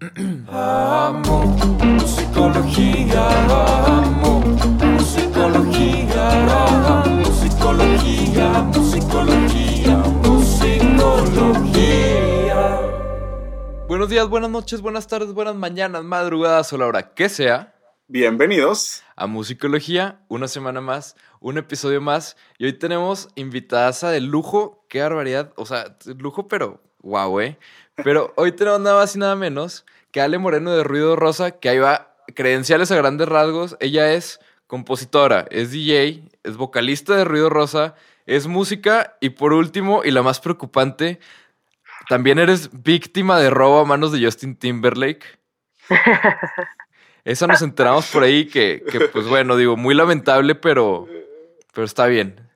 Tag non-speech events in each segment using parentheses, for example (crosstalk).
Amo musicología, amo musicología, amo musicología, musicología, musicología. Buenos días, buenas noches, buenas tardes, buenas mañanas, madrugadas o la hora que sea. Bienvenidos. a Musicología, una semana más, un episodio más. Y hoy tenemos invitadas de lujo, qué barbaridad. O sea, lujo, pero guau, eh. Pero hoy tenemos nada más y nada menos que Ale Moreno de Ruido Rosa, que ahí va, credenciales a grandes rasgos. Ella es compositora, es DJ, es vocalista de Ruido Rosa, es música y por último, y la más preocupante, también eres víctima de robo a manos de Justin Timberlake. Esa nos enteramos por ahí que, que, pues bueno, digo, muy lamentable, pero, pero está bien.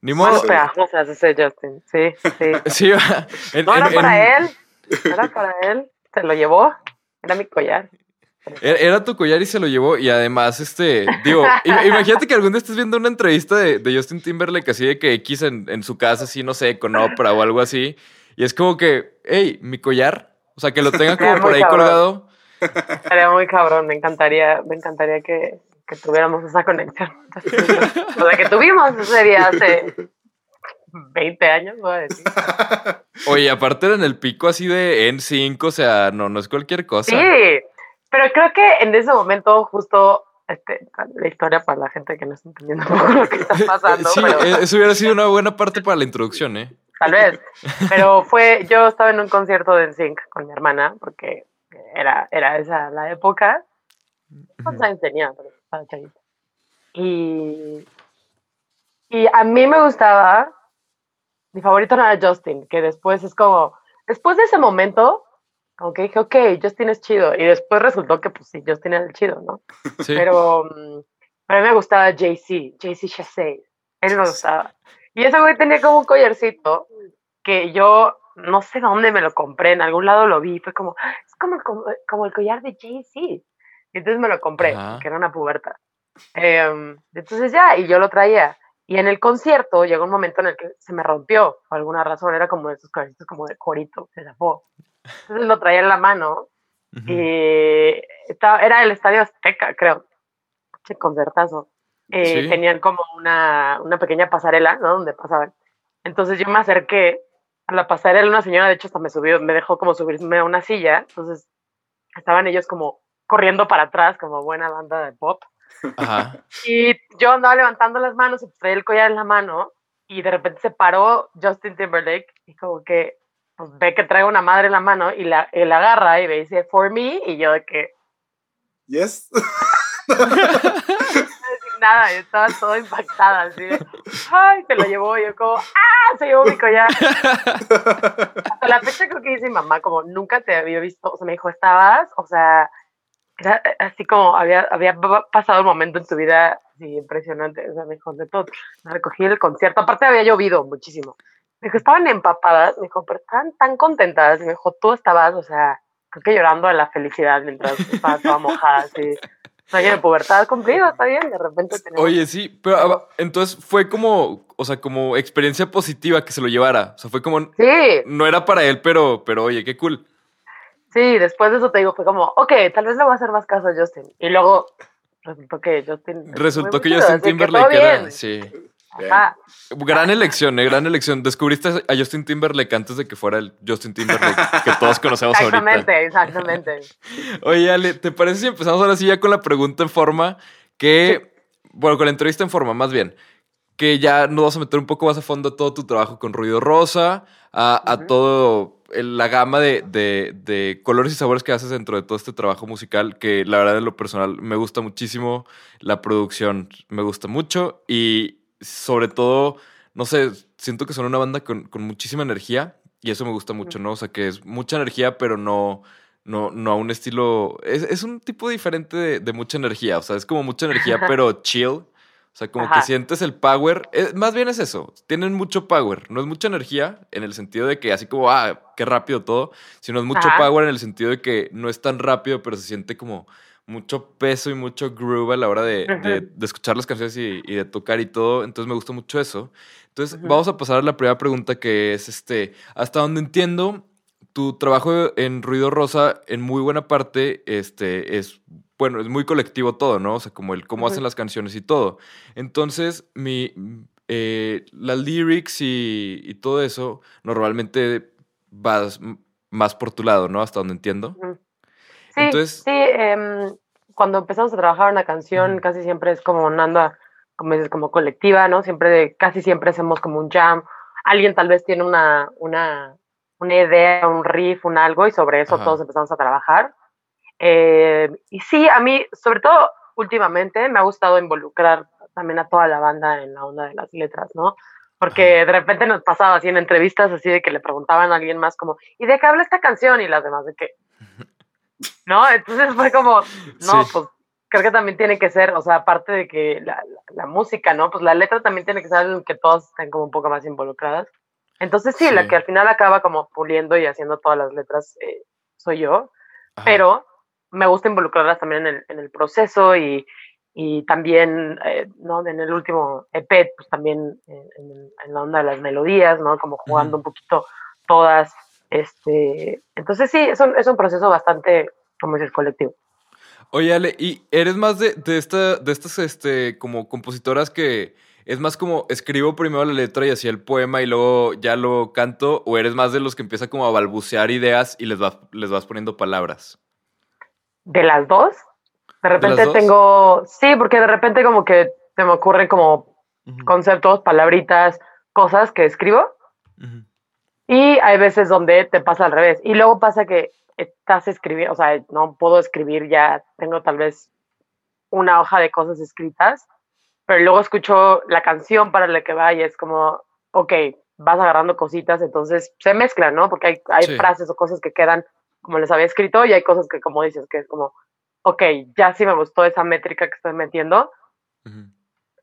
Ni modo. Hace ese Justin. Sí, sí. (laughs) Sí, en- No era para en- él. Era para él. Se lo llevó. Era mi collar. Era, tu collar y se lo llevó. Y además, este, digo, im- imagínate que algún día estés viendo una entrevista de, de Justin Timberlake así de que X en, en su casa, así, no sé, con ópera o algo así. Y es como que, hey, mi collar. O sea, que lo tenga como por ahí cabrón. colgado. Estaría muy cabrón. Me encantaría, me encantaría que, que tuviéramos esa conexión. (laughs) O sea, que tuvimos ese día hace 20 años, voy a decir. (laughs) Oye, aparte era en el pico así de N5, o sea, no, no es cualquier cosa. Sí, pero creo que en ese momento justo este, la historia para la gente que no está entendiendo lo que está (laughs) pasando. Sí, pero- eh, eso hubiera sido una buena parte para la introducción, ¿eh? (laughs) tal vez. Pero fue, yo estaba en un concierto de NSYNC con mi hermana, porque era, era esa la época. ¿Cuántos años tenía? Pero estaba chavita. Y, y a mí me gustaba, mi favorito no era Justin, que después es como, después de ese momento, como que dije, ok, Justin es chido. Y después resultó que pues sí, Justin era el chido, ¿no? (laughs) Sí. Pero, mm, pero a mí me gustaba Jay-Z, Jay-Z Chasey. Él me gustaba. Y ese güey tenía como un collarcito que yo no sé dónde me lo compré, en algún lado lo vi. Fue como, "Ah, es como, el co- como el collar de Jay-Z. Y entonces me lo compré, Ajá. que era una puberta. Em, entonces ya, y yo lo traía. Y en el concierto llegó un momento en el que se me rompió, por alguna razón. Era como de esos collarcitos como de corito, se zafó. Entonces lo traía en la mano Ujú. y estaba, era el Estadio Azteca, creo. Che, concertazo. Eh, Sí. Tenían como una, una pequeña pasarela, ¿no? Donde pasaban. Entonces yo me acerqué a la pasarela, una señora, de hecho, hasta me subió, me dejó como subirme a una silla. Entonces estaban ellos como corriendo para atrás, como buena banda de pop. Ajá. (laughs) Y yo andaba levantando las manos y pues, traía el collar en la mano y de repente se paró Justin Timberlake y como que pues, ve que traigo una madre en la mano y la, y la agarra y me dice, for me, y yo de que, Yes. (laughs) nada, yo estaba toda impactada, así de, ay, se lo llevó, y yo como, ah, se llevó mi collar. (laughs) Hasta la fecha creo que dice mi mamá, como, nunca te había visto, o sea, me dijo, estabas, o sea, era así como, había, había pa- pasado un momento en tu vida, así, impresionante, o sea, me dijo, de todo, me recogí del concierto, aparte había llovido muchísimo. Me dijo, estaban empapadas, me dijo, pero estaban tan contentas, me dijo, tú estabas, o sea, creo que llorando de la felicidad mientras estaba toda mojada, así. Sueño de pubertad cumplido, está bien, de repente tenemos... Oye, sí, pero ah, entonces fue como, o sea, como experiencia positiva que se lo llevara. O sea, fue como, Sí, no era para él, pero, pero oye, qué cool. Sí, después de eso te digo, fue como, ok, tal vez le voy a hacer más caso a Justin. Y luego resultó que Justin... Resultó que Justin Timberlake era, sí. Ajá. Gran elección, eh, gran elección. Descubriste a Justin Timberlake antes de que fuera el Justin Timberlake que todos conocemos ahorita. Exactamente, exactamente. (laughs) Oye, Ale, ¿te parece si empezamos ahora sí ya con la pregunta en forma? Que, bueno, con la entrevista en forma, más bien. Que ya nos vamos a meter un poco más a fondo a todo tu trabajo con Ruido Rosa, a, a todo la gama de, de- de colores y sabores que haces dentro de todo este trabajo musical, que la verdad en lo personal me gusta muchísimo, la producción me gusta mucho y sobre todo, no sé, siento que son una banda con, con muchísima energía y eso me gusta mucho, ¿no? O sea, que es mucha energía, pero no, no, no a un estilo. Es, es un tipo diferente de, de mucha energía. O sea, es como mucha energía, (laughs) pero chill. O sea, como que sientes el power. Eh, más bien es eso. Tienen mucho power. No es mucha energía en el sentido de que así como, ah, qué rápido todo. Sino es mucho Ajá. power en el sentido de que no es tan rápido, pero se siente como mucho peso y mucho groove a la hora de, de- escuchar las canciones y, y de tocar y todo. Entonces me gusta mucho eso. Entonces vamos a pasar a la primera pregunta que es este, hasta donde entiendo, tu trabajo en Ruido Rosa, en muy buena parte, este, es, bueno, es muy colectivo todo, ¿no? O sea, como el cómo hacen las canciones y todo. Entonces, mi, eh, las lyrics y, y todo eso, normalmente vas más por tu lado, ¿no? Hasta donde entiendo. Sí, Entonces- sí, em, cuando empezamos a trabajar una canción, casi siempre es como una onda, como dices, como colectiva, ¿no? Siempre, casi siempre hacemos como un jam. Alguien tal vez tiene una, una, una idea, un riff, un algo, y sobre eso Ajá. todos empezamos a trabajar. Eh, y sí, a mí, sobre todo últimamente, me ha gustado involucrar también a toda la banda en la onda de las letras, ¿no? Porque de repente nos pasaba así en entrevistas, así de que le preguntaban a alguien más como, ¿y de qué habla esta canción? Y las demás de que, (laughs) ¿no? Entonces fue como, no, Sí. pues creo que también tiene que ser, o sea, aparte de que la, la- la música, ¿no? Pues la letra también tiene que ser en que todas estén como un poco más involucradas. Entonces sí, la Sí. que al final acaba como puliendo y haciendo todas las letras eh, soy yo, Ajá. pero me gusta involucrarlas también en el, en el proceso y, y también, eh, ¿no? En el último EP, pues también en, en la onda de las melodías, ¿no? Como jugando un poquito todas. Este, entonces sí, es un, es un proceso bastante, como dices, colectivo. Oye, Ale, ¿y eres más de, de, esta, de estas este, como compositoras que es más como escribo primero la letra y así el poema y luego ya lo canto? ¿O eres más de los que empieza como a balbucear ideas y les vas, les vas poniendo palabras? De las dos, de repente tengo, sí, porque de repente como que se me ocurren como conceptos, palabritas, cosas que escribo y hay veces donde te pasa al revés. Y luego pasa que estás escribiendo, o sea, no puedo escribir ya, tengo tal vez una hoja de cosas escritas, pero luego escucho la canción para la que va y es como, ok, vas agarrando cositas, entonces se mezclan, ¿no? Porque hay, hay Sí. frases o cosas que quedan como les había escrito y hay cosas que, como dices, que es como, ok, ya sí me gustó esa métrica que estoy metiendo,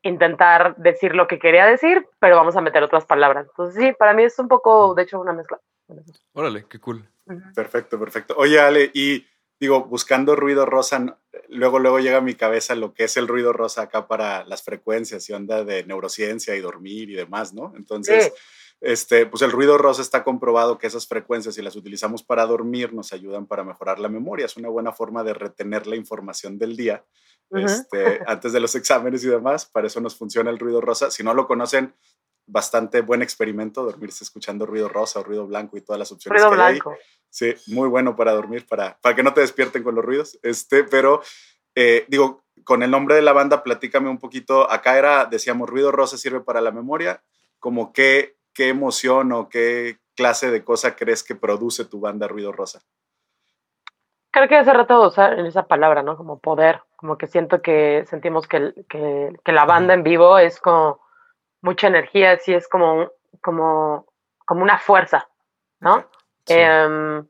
intentar decir lo que quería decir, pero vamos a meter otras palabras. Entonces sí, para mí es un poco, de hecho, una mezcla. Órale, qué cool. Perfecto, perfecto. Oye, Ale, y digo, buscando ruido rosa, luego, luego llega a mi cabeza lo que es el ruido rosa acá para las frecuencias y onda de neurociencia y dormir y demás, ¿no? Entonces, Sí. este, pues el ruido rosa está comprobado que esas frecuencias, si las utilizamos para dormir, nos ayudan para mejorar la memoria. Es una buena forma de retener la información del día este, antes de los (laughs) exámenes y demás. Para eso nos funciona el ruido rosa. Si no lo conocen, bastante buen experimento, dormirse escuchando ruido rosa o ruido blanco y todas las opciones Ruido que hay blanco. Sí, muy bueno para dormir, para, para que no te despierten con los ruidos. Este, pero eh, digo, con el nombre de la banda, platícame un poquito. Acá era, decíamos, ruido rosa sirve para la memoria. Como qué, qué emoción o qué clase de cosa crees que produce tu banda ruido rosa. Creo que hace rato usar esa palabra, ¿no? Como poder, como que siento que sentimos que, que, que la banda en vivo es como mucha energía, sí es como, como, como una fuerza, ¿no? Sí. Em,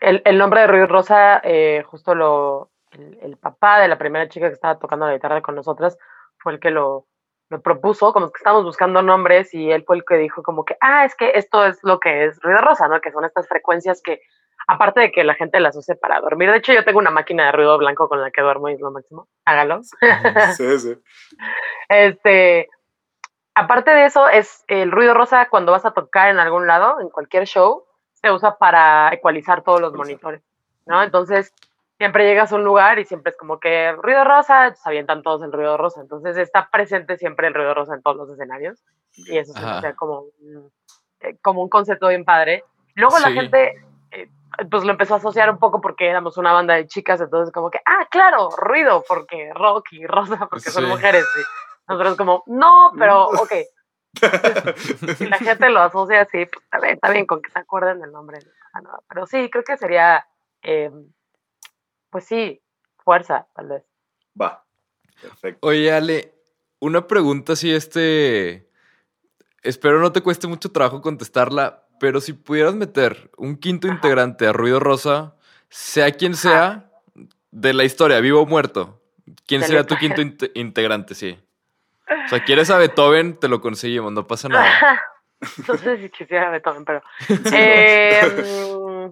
el, el nombre de Ruido Rosa, eh, justo lo, el, el papá de la primera chica que estaba tocando la guitarra con nosotras fue el que lo, lo propuso, como que estábamos buscando nombres y él fue el que dijo como que, ah, es que esto es lo que es Ruido Rosa, ¿no? Que son estas frecuencias que, aparte de que la gente las use para dormir, de hecho yo tengo una máquina de ruido blanco con la que duermo y es lo máximo, hágalo. Sí, (laughs) sí. Este, aparte de eso, es el ruido rosa cuando vas a tocar en algún lado, en cualquier show, se usa para ecualizar todos los monitores, ¿no? Entonces, siempre llegas a un lugar y siempre es como que ruido rosa, se avientan todos el ruido rosa. Entonces, está presente siempre el ruido rosa en todos los escenarios y eso hace como un, eh, como un concepto bien padre. Luego la gente eh, pues lo empezó a asociar un poco porque éramos una banda de chicas, entonces como que, ah, claro, ruido, porque rock y rosa, porque son mujeres. Y nosotros como, no, pero (laughs) ok. (laughs) Si la gente lo asocia así, pues está bien, está bien con que se acuerden del nombre. no pasa nada. Pero sí, creo que sería, eh, pues sí, fuerza, tal vez. Va. Perfecto. Oye, Ale, una pregunta si este... Espero no te cueste mucho trabajo contestarla, pero si pudieras meter un quinto Ajá. integrante a Ruido Rosa, sea quien sea, de la historia, vivo o muerto, ¿quién De sería tu quinto inte- integrante? Sí. O sea, quieres a Beethoven, te lo conseguimos, no pasa nada. no sé si quisiera Beethoven, pero. (laughs) eh,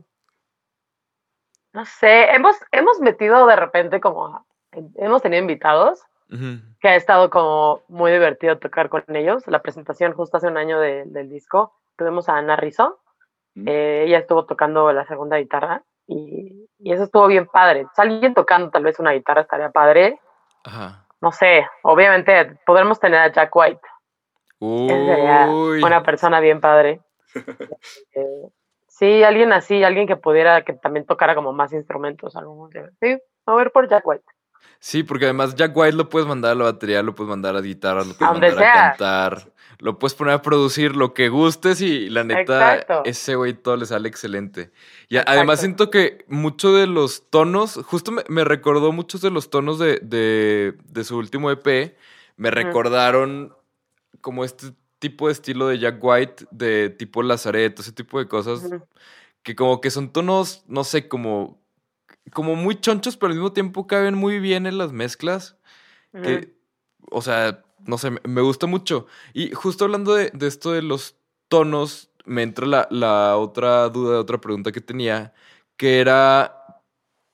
no sé, hemos, hemos metido de repente como. Hemos tenido invitados Ujú. que ha estado como muy divertido tocar con ellos. La presentación justo hace un año de- del disco, tuvimos a Ana Rizzo Mm. Eh, ella estuvo tocando la segunda guitarra y, y eso estuvo bien padre. Alguien tocando tal vez una guitarra estaría padre. Ajá. No sé, obviamente podremos tener a Jack White. Él sería Uy. una persona bien padre. (laughs) Eh, sí, alguien así, alguien que pudiera, que también tocara como más instrumentos. Algo. Sí, a ver por Jack White. Sí, porque además Jack White lo puedes mandar a la batería, lo puedes mandar a las guitarras, lo puedes mandar a cantar, lo puedes poner a producir lo que gustes y la neta, Exacto. ese güey todo le sale excelente. Y además siento que mucho de los tonos, justo me, me recordó muchos de los tonos de, de, de su último EP, me recordaron como este tipo de estilo de Jack White, de tipo Lazareto, ese tipo de cosas, que como que son tonos, no sé, como, como muy chonchos, pero al mismo tiempo caben muy bien en las mezclas. Que, o sea, no sé, me- gusta mucho. Y justo hablando de, de esto de los tonos, me entra la, la otra duda, otra pregunta que tenía, que era,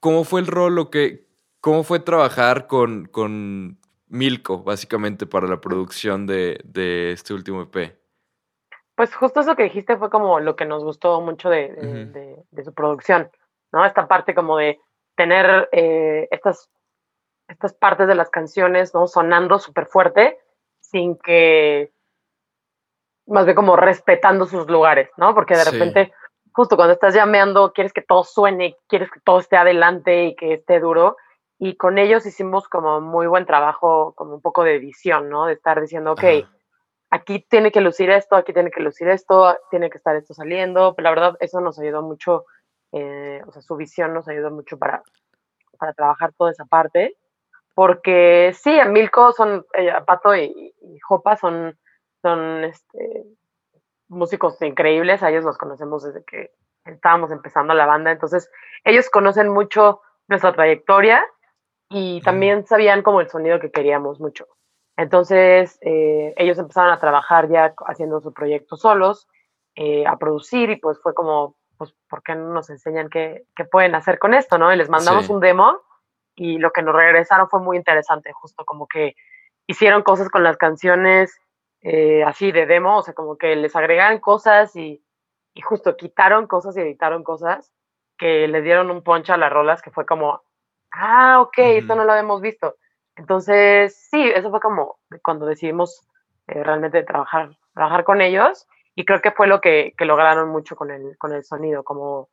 ¿cómo fue el rol o qué, cómo fue trabajar con, con Milko, básicamente, para la producción de, de este último EP? Pues justo eso que dijiste fue como lo que nos gustó mucho de, de- Ujú. de- de su producción, ¿no? Esta parte como de tener eh, estas, estas partes de las canciones, ¿no? Sonando súper fuerte, sin que, más bien como respetando sus lugares, ¿no? Porque de Sí. repente, justo cuando estás llameando, quieres que todo suene, quieres que todo esté adelante y que esté duro. Y con ellos hicimos como muy buen trabajo, como un poco de edición, ¿no? De estar diciendo, ok, Ajá. aquí tiene que lucir esto, aquí tiene que lucir esto, tiene que estar esto saliendo. Pero la verdad, eso nos ayudó mucho, eh, o sea, su visión nos ayudó mucho para, para trabajar toda esa parte. Porque sí, Milko son, eh, Pato y, y Jopa son, son este, músicos increíbles, a ellos los conocemos desde que estábamos empezando la banda, entonces ellos conocen mucho nuestra trayectoria y también sabían como el sonido que queríamos mucho. Entonces, eh, ellos empezaron a trabajar ya haciendo su proyecto solos, eh, a producir, y pues fue como, pues, ¿por qué no nos enseñan qué, qué pueden hacer con esto, no? Y les mandamos Sí. un demo, y lo que nos regresaron fue muy interesante, justo como que hicieron cosas con las canciones eh, así de demo, o sea, como que les agregaron cosas y, y justo quitaron cosas y editaron cosas que le dieron un poncho a las rolas que fue como, ah, ok, esto Ujú. no lo habíamos visto. Entonces, sí, eso fue como cuando decidimos eh, realmente trabajar, trabajar con ellos y creo que fue lo que, que lograron mucho con el, con el sonido, como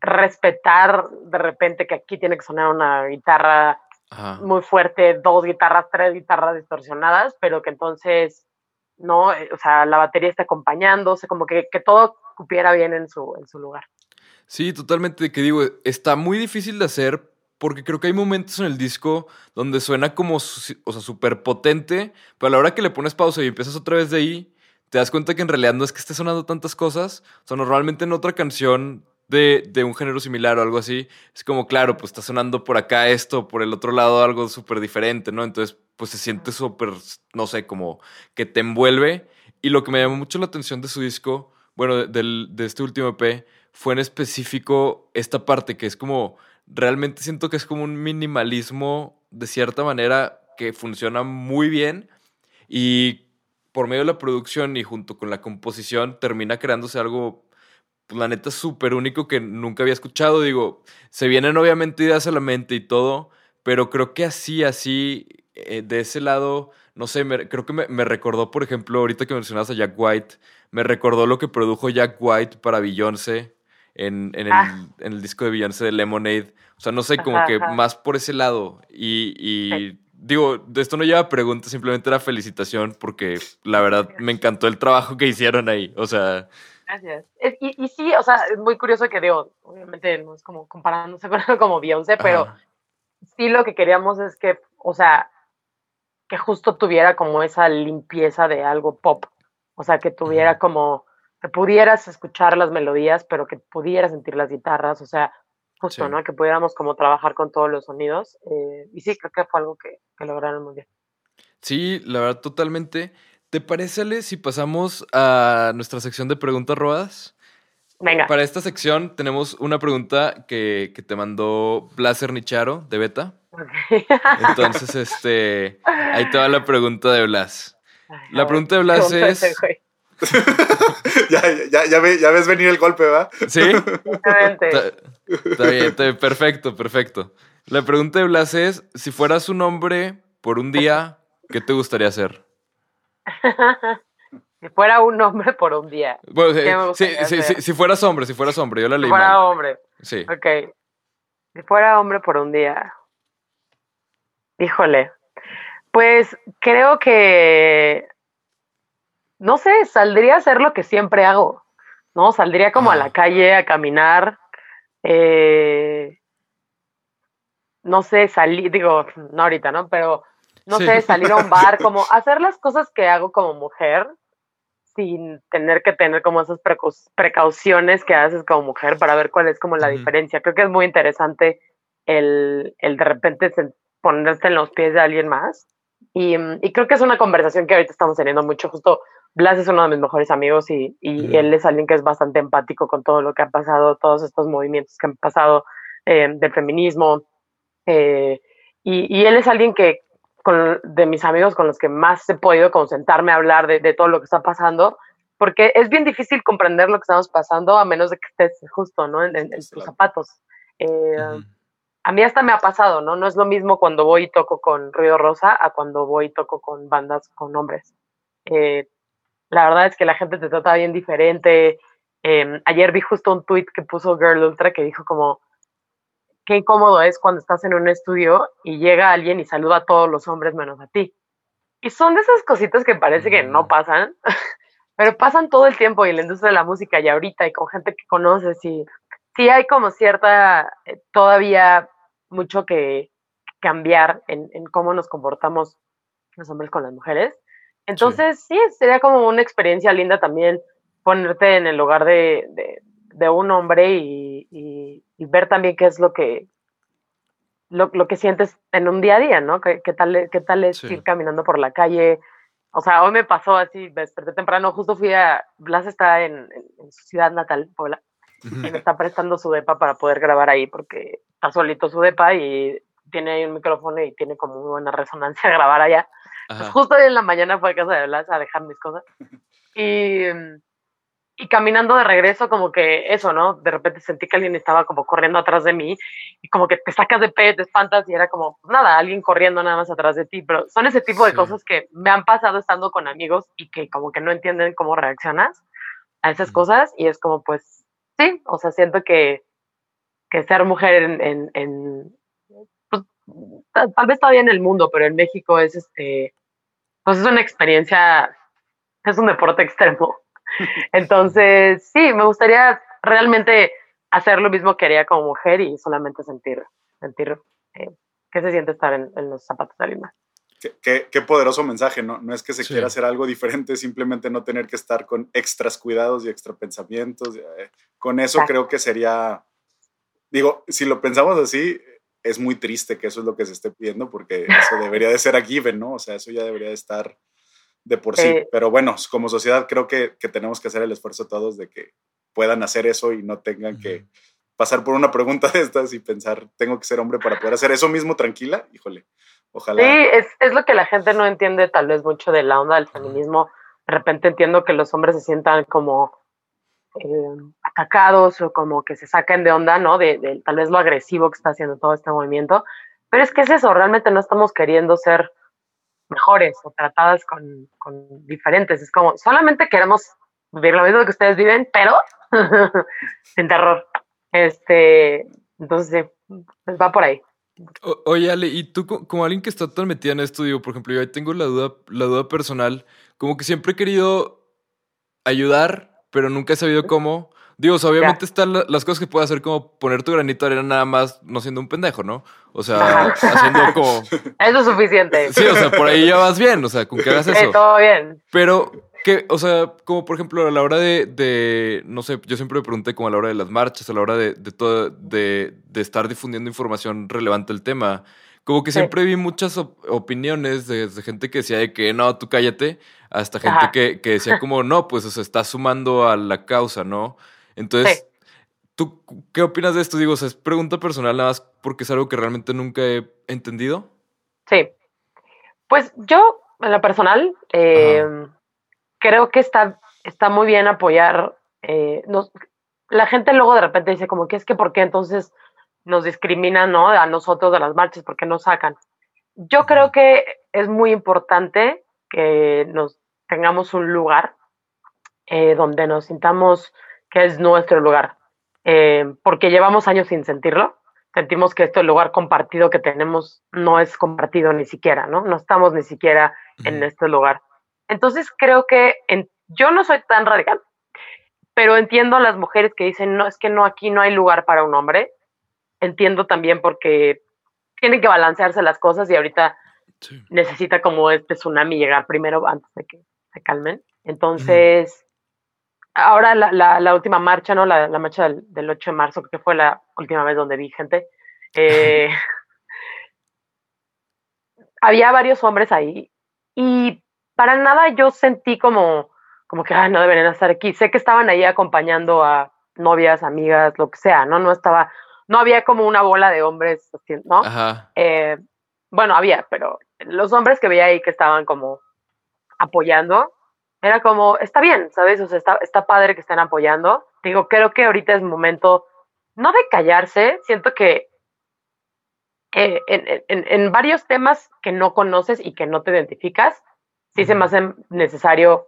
respetar de repente que aquí tiene que sonar una guitarra Ajá. muy fuerte, dos guitarras, tres guitarras distorsionadas, pero que entonces, no, Eh, o sea, la batería está acompañando, o sea, como que, que todo cupiera bien en su, en su lugar. Sí, totalmente. Que digo, está muy difícil de hacer porque creo que hay momentos en el disco donde suena como, o sea, súper potente, pero a la hora que le pones pausa y empiezas otra vez de ahí, te das cuenta que en realidad no es que esté sonando tantas cosas. O sea, normalmente en otra canción de, de un género similar o algo así, es como, claro, pues está sonando por acá esto, por el otro lado algo súper diferente, ¿no? Entonces, pues se siente súper, no sé, como que te envuelve. Y lo que me llamó mucho la atención de su disco, bueno, de, de este último EP, fue en específico esta parte que es como, realmente siento que es como un minimalismo de cierta manera que funciona muy bien y por medio de la producción y junto con la composición termina creándose algo, pues, la neta, súper único que nunca había escuchado. Digo, se vienen obviamente ideas a la mente y todo, pero creo que así, así, eh, de ese lado, no sé, me- creo que me, me recordó, por ejemplo, ahorita que mencionabas a Jack White, me recordó lo que produjo Jack White para Beyoncé en, en el, Ah. en el disco de Beyoncé de Lemonade. O sea, no sé, como Ajá, que ajá. más por ese lado. Y, y Sí. Digo, de esto no lleva preguntas, simplemente era felicitación porque la verdad me encantó el trabajo que hicieron ahí. O sea, Gracias. Y, y sí, o sea, es muy curioso que digo, obviamente no es como comparándose (laughs) con algo como Beyoncé, pero ajá, sí lo que queríamos es que, o sea, que justo tuviera como esa limpieza de algo pop. O sea, que tuviera como, que pudieras escuchar las melodías, pero que pudieras sentir las guitarras, o sea, justo, Sí. ¿no? Que pudiéramos como trabajar con todos los sonidos. eh, y sí, creo que fue algo que, que lograron muy bien. sí, la verdad, totalmente. ¿Te parece, Ale, si pasamos a nuestra sección de preguntas robadas? Venga. Para esta sección tenemos una pregunta que, que te mandó Blaser Nicharo de Beta. Entonces, (laughs) este, ahí te va la pregunta de Blas. La pregunta de Blas ese es. (laughs) ya, ya, ya, ve- ya ves venir el golpe, ¿verdad? ¿Sí? Exactamente. Está, está bien, está bien, perfecto, perfecto. La pregunta de Blas es, si fueras un hombre por un día, ¿qué te gustaría hacer? (laughs) si fuera un hombre por un día. Bueno, ¿Qué me sí, gustaría sí, hacer? sí, si fueras hombre, si fueras hombre, yo la Si leí fuera mal. hombre. Sí. Ok. Si fuera hombre por un día. Híjole. Pues creo que. No sé, saldría a hacer lo que siempre hago. ¿No? Saldría como a la calle a caminar. eh, no sé, salir, digo, no ahorita, ¿no? Pero no Sí. sé, salir a un bar, (laughs) como hacer las cosas que hago como mujer sin tener que tener como esas precau- precauciones que haces como mujer para ver cuál es como la diferencia. Creo que es muy interesante el, el de repente ponerte en los pies de alguien más. Y, y creo que es una conversación que ahorita estamos teniendo mucho. Justo Blas es uno de mis mejores amigos y, y él es alguien que es bastante empático con todo lo que ha pasado, todos estos movimientos que han pasado eh, del feminismo. eh, y, y él es alguien que, con, de mis amigos con los que más he podido concentrarme a hablar de, de todo lo que está pasando, porque es bien difícil comprender lo que estamos pasando a menos de que estés justo, ¿no? En, en- en tus Claro. zapatos. Eh, Ujú. a mí hasta me ha pasado, ¿no? No es lo mismo cuando voy y toco con Ruido Rosa a cuando voy y toco con bandas con hombres. Eh, la verdad es que la gente te trata bien diferente. Eh, ayer vi justo un tweet que puso Girl Ultra que dijo como, qué incómodo es cuando estás en un estudio y llega alguien y saluda a todos los hombres menos a ti. Y son de esas cositas que parece que no pasan, (laughs) pero pasan todo el tiempo y en la industria de la música y ahorita y con gente que conoces y sí hay como cierta, eh, todavía mucho que cambiar en, en cómo nos comportamos los hombres con las mujeres. Entonces, sí, sería como una experiencia linda también ponerte en el lugar de, de- de un hombre y, y- y ver también qué es lo que lo, lo que sientes en un día a día, ¿no? ¿Qué, qué tal, qué tal es Sí. ir caminando por la calle? O sea, hoy me pasó así, me desperté temprano, justo fui a, Blas está en, en- en su ciudad natal, Puebla, y me está prestando su depa para poder grabar ahí porque está solito su depa y tiene ahí un micrófono y tiene como muy buena resonancia (laughs) grabar allá. Pues justo hoy en la mañana fue a casa de Blas a dejar mis cosas. (laughs) Y, y caminando de regreso, como que eso, ¿no? De repente sentí que alguien estaba como corriendo atrás de mí y como que te sacas de pe, te espantas y era como, pues nada, alguien corriendo nada más atrás de ti. Pero son ese tipo de Sí. cosas que me han pasado estando con amigos y que como que no entienden cómo reaccionas a esas cosas y es como, pues, sí, o sea, siento que, que ser mujer en, en, en tal, tal vez todavía en el mundo, pero en México es este, pues es una experiencia, es un deporte extremo. (laughs) Entonces, sí, me gustaría realmente hacer lo mismo que haría como mujer y solamente sentir, sentir eh, qué se siente estar en, en los zapatos de alguien más. Qué, qué- qué poderoso mensaje, ¿no? No es que se Sí. quiera hacer algo diferente, simplemente no tener que estar con extras cuidados y extra pensamientos. eh, Con eso Exacto. creo que sería, digo, si lo pensamos así, es muy triste que eso es lo que se esté pidiendo, porque eso debería de ser a given, ¿no? O sea, eso ya debería de estar de por sí. Pero bueno, como sociedad creo que, que tenemos que hacer el esfuerzo todos de que puedan hacer eso y no tengan que pasar por una pregunta de estas y pensar, tengo que ser hombre para poder hacer eso mismo tranquila. Híjole, ojalá. Sí, es, es lo que la gente no entiende tal vez mucho de la onda del feminismo. De repente entiendo que los hombres se sientan como eh, atacados o como que se saquen de onda, ¿no? De, de tal vez lo agresivo que está haciendo todo este movimiento. Pero es que es eso, realmente no estamos queriendo ser mejores o tratadas con, con diferentes. Es como, solamente queremos vivir lo mismo que ustedes viven, pero (laughs) sin terror. Este, entonces sí, pues va por ahí. O- oye, Ale, y tú co- como alguien que está tan metida en esto, digo, por ejemplo, yo ahí tengo la duda, la duda personal, como que siempre he querido ayudar, pero nunca he sabido cómo. Digo, o sea, obviamente están la- las cosas que puedo hacer como poner tu granito de arena nada más, no siendo un pendejo, ¿no? O sea, Ajá. haciendo (laughs) como... Eso es suficiente. Sí, o sea, por ahí ya vas bien, o sea, con que hagas Eh, eso. todo bien. Pero, que, o sea, como por ejemplo a la hora de, de, no sé, yo siempre me pregunté como a la hora de las marchas, a la hora de, de todo, de, de estar difundiendo información relevante al tema, como que Sí. siempre vi muchas op- opiniones de, de gente que decía de que no, tú cállate, hasta gente que, que decía como no, pues o sea, está sumando a la causa, ¿no? Entonces, Sí. ¿tú qué opinas de esto? Digo, o sea, es pregunta personal nada más porque es algo que realmente nunca he entendido. Sí. Pues yo, en lo personal, eh, creo que está está muy bien apoyar. eh, nos- la gente luego de repente dice como que es que ¿por qué entonces nos discriminan, ¿no? A nosotros de las marchas, ¿por qué nos sacan? Yo creo que es muy importante que nos tengamos un lugar eh, donde nos sintamos que es nuestro lugar, eh, porque llevamos años sin sentirlo. Sentimos que este lugar compartido que tenemos no es compartido ni siquiera, ¿no? No estamos ni siquiera en este lugar. Entonces creo que en- yo no soy tan radical, pero entiendo a las mujeres que dicen, no, es que no, aquí no hay lugar para un hombre. Entiendo también porque tienen que balancearse las cosas y ahorita Sí. necesita como este tsunami llegar primero antes de que se calmen. Entonces, ahora la, la- la última marcha, ¿no? La, la marcha del, del 8 de marzo, que fue la última vez donde vi gente. eh, (laughs) había varios hombres ahí y para nada yo sentí como, como que "Ay, no deberían estar aquí. Sé que estaban ahí acompañando a novias, amigas, lo que sea, ¿no? No estaba, no había como una bola de hombres, ¿no? Ajá. Eh, bueno, había, pero los hombres que veía ahí que estaban como apoyando, era como, está bien, ¿sabes? O sea, está, está padre que estén apoyando. Digo, creo que ahorita es momento, no de callarse, siento que eh, en, en- en varios temas que no conoces y que no te identificas, sí se me hace necesario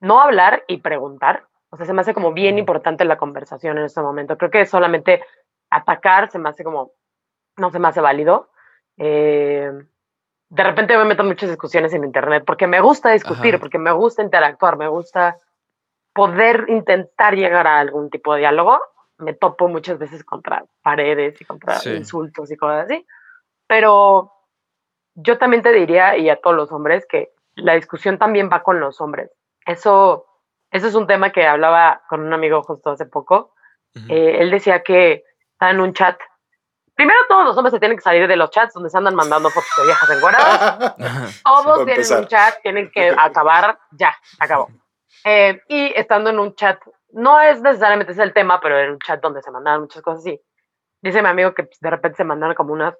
no hablar y preguntar. O sea, se me hace como bien importante la conversación en este momento. Creo que solamente atacar se me hace como, no se me hace válido. Eh, de repente me meto en muchas discusiones en internet porque me gusta discutir, Ajá. porque me gusta interactuar, me gusta poder intentar llegar a algún tipo de diálogo. Me topo muchas veces contra paredes y contra Sí. insultos y cosas así. Pero yo también te diría, y a todos los hombres, que la discusión también va con los hombres. Eso, eso es un tema que hablaba con un amigo justo hace poco. Eh, él decía que estaba en un chat. Primero todos los hombres se tienen que salir de los chats donde se andan mandando fotos de viejas encueradas. Todos tienen un chat, tienen que acabar, ya, acabó. Eh, y estando en un chat, no es necesariamente ese el tema, pero en un chat donde se mandaban muchas cosas así. Dice mi amigo que de repente se mandaron como unas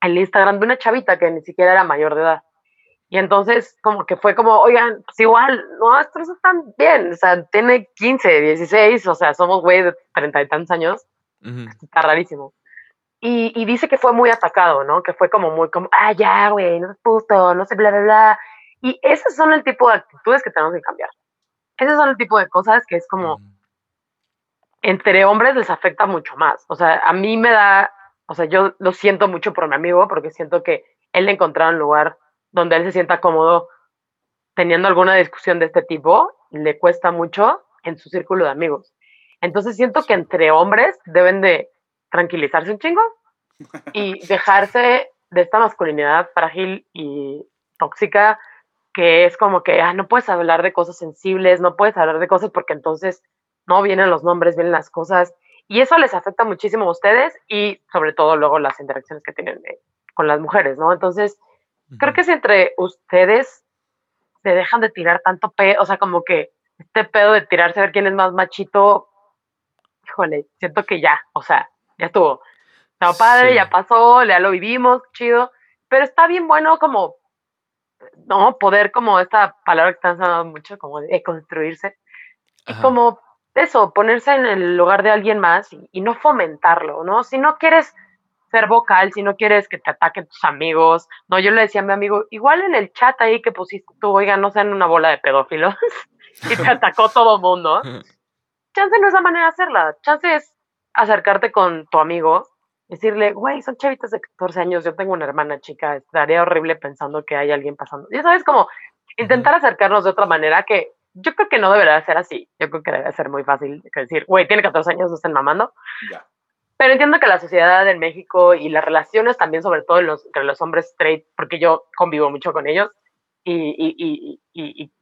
al Instagram de una chavita que ni siquiera era mayor de edad. Y entonces como que fue como, oigan, pues igual, nuestros están bien, o sea, tiene 15, 16, o sea, somos güey de treinta y tantos años, Ujú. está rarísimo. Y, y dice que fue muy atacado, ¿no? Que fue como muy como, ah, ya, güey, no es justo, no sé, bla, bla, bla. Y esos son el tipo de actitudes que tenemos que cambiar. Esos son el tipo de cosas que es como, entre hombres les afecta mucho más. O sea, a mí me da, o sea, yo lo siento mucho por mi amigo porque siento que él le encontraba un lugar donde él se sienta cómodo teniendo alguna discusión de este tipo, le cuesta mucho en su círculo de amigos. Entonces siento que entre hombres deben de tranquilizarse un chingo y (laughs) dejarse de esta masculinidad frágil y tóxica que es como que ah, no puedes hablar de cosas sensibles, no puedes hablar de cosas porque entonces no vienen los nombres, vienen las cosas y eso les afecta muchísimo a ustedes y sobre todo luego las interacciones que tienen eh, con las mujeres, ¿no? Entonces, creo que si entre ustedes se dejan de tirar tanto pedo, o sea, como que este pedo de tirarse a ver quién es más machito, híjole, siento que ya, o sea, ya estuvo. Está padre, Sí. ya pasó, ya lo vivimos, chido, pero está bien bueno como, no, poder como esta palabra que están usando mucho, como de construirse, y como eso, ponerse en el lugar de alguien más y, y no fomentarlo, ¿no? Si no quieres ser vocal, si no quieres que te ataquen tus amigos, no, yo le decía a mi amigo, igual en el chat ahí que pusiste tú, oiga, no sean una bola de pedófilos, (laughs) y te atacó todo mundo, (laughs) chance no es la manera de hacerla, chance es acercarte con tu amigo, decirle, güey, son chavitas de 14 años, yo tengo una hermana chica, estaría horrible pensando que hay alguien pasando. Ya sabes, como intentar acercarnos de otra manera que yo creo que no debería ser así, yo creo que debe ser muy fácil decir, güey, tiene 14 años, no estén mamando. Ya. Pero entiendo que la sociedad en México y las relaciones también, sobre todo los, entre los hombres straight, porque yo convivo mucho con ellos y, y- y- y- y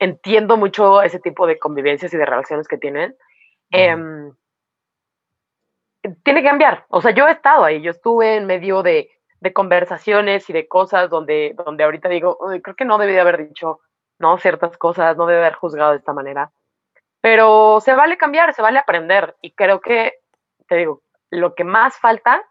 entiendo mucho ese tipo de convivencias y de relaciones que tienen. Tiene que cambiar. O sea, yo he estado ahí, yo estuve en medio de, de conversaciones y de cosas donde, donde ahorita digo, "Uy, creo que no debí de haber dicho no ciertas cosas, no debe haber juzgado de esta manera. Pero se vale cambiar, se vale aprender. Y creo que, te digo, lo que más falta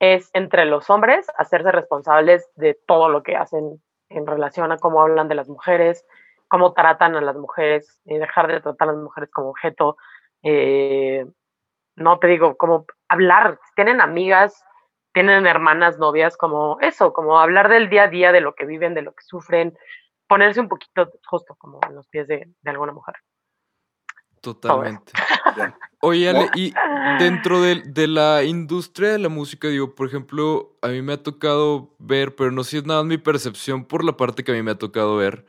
es entre los hombres hacerse responsables de todo lo que hacen en relación a cómo hablan de las mujeres, cómo tratan a las mujeres y dejar de tratar a las mujeres como objeto. eh, no te digo, como hablar, si tienen amigas, tienen hermanas, novias, como eso, como hablar del día a día, de lo que viven, de lo que sufren, ponerse un poquito justo como en los pies de, de alguna mujer. Totalmente. Oye, Ale, y dentro de, de la industria de la música, digo, por ejemplo, a mí me ha tocado ver, pero no sé si es nada mi percepción por la parte que a mí me ha tocado ver,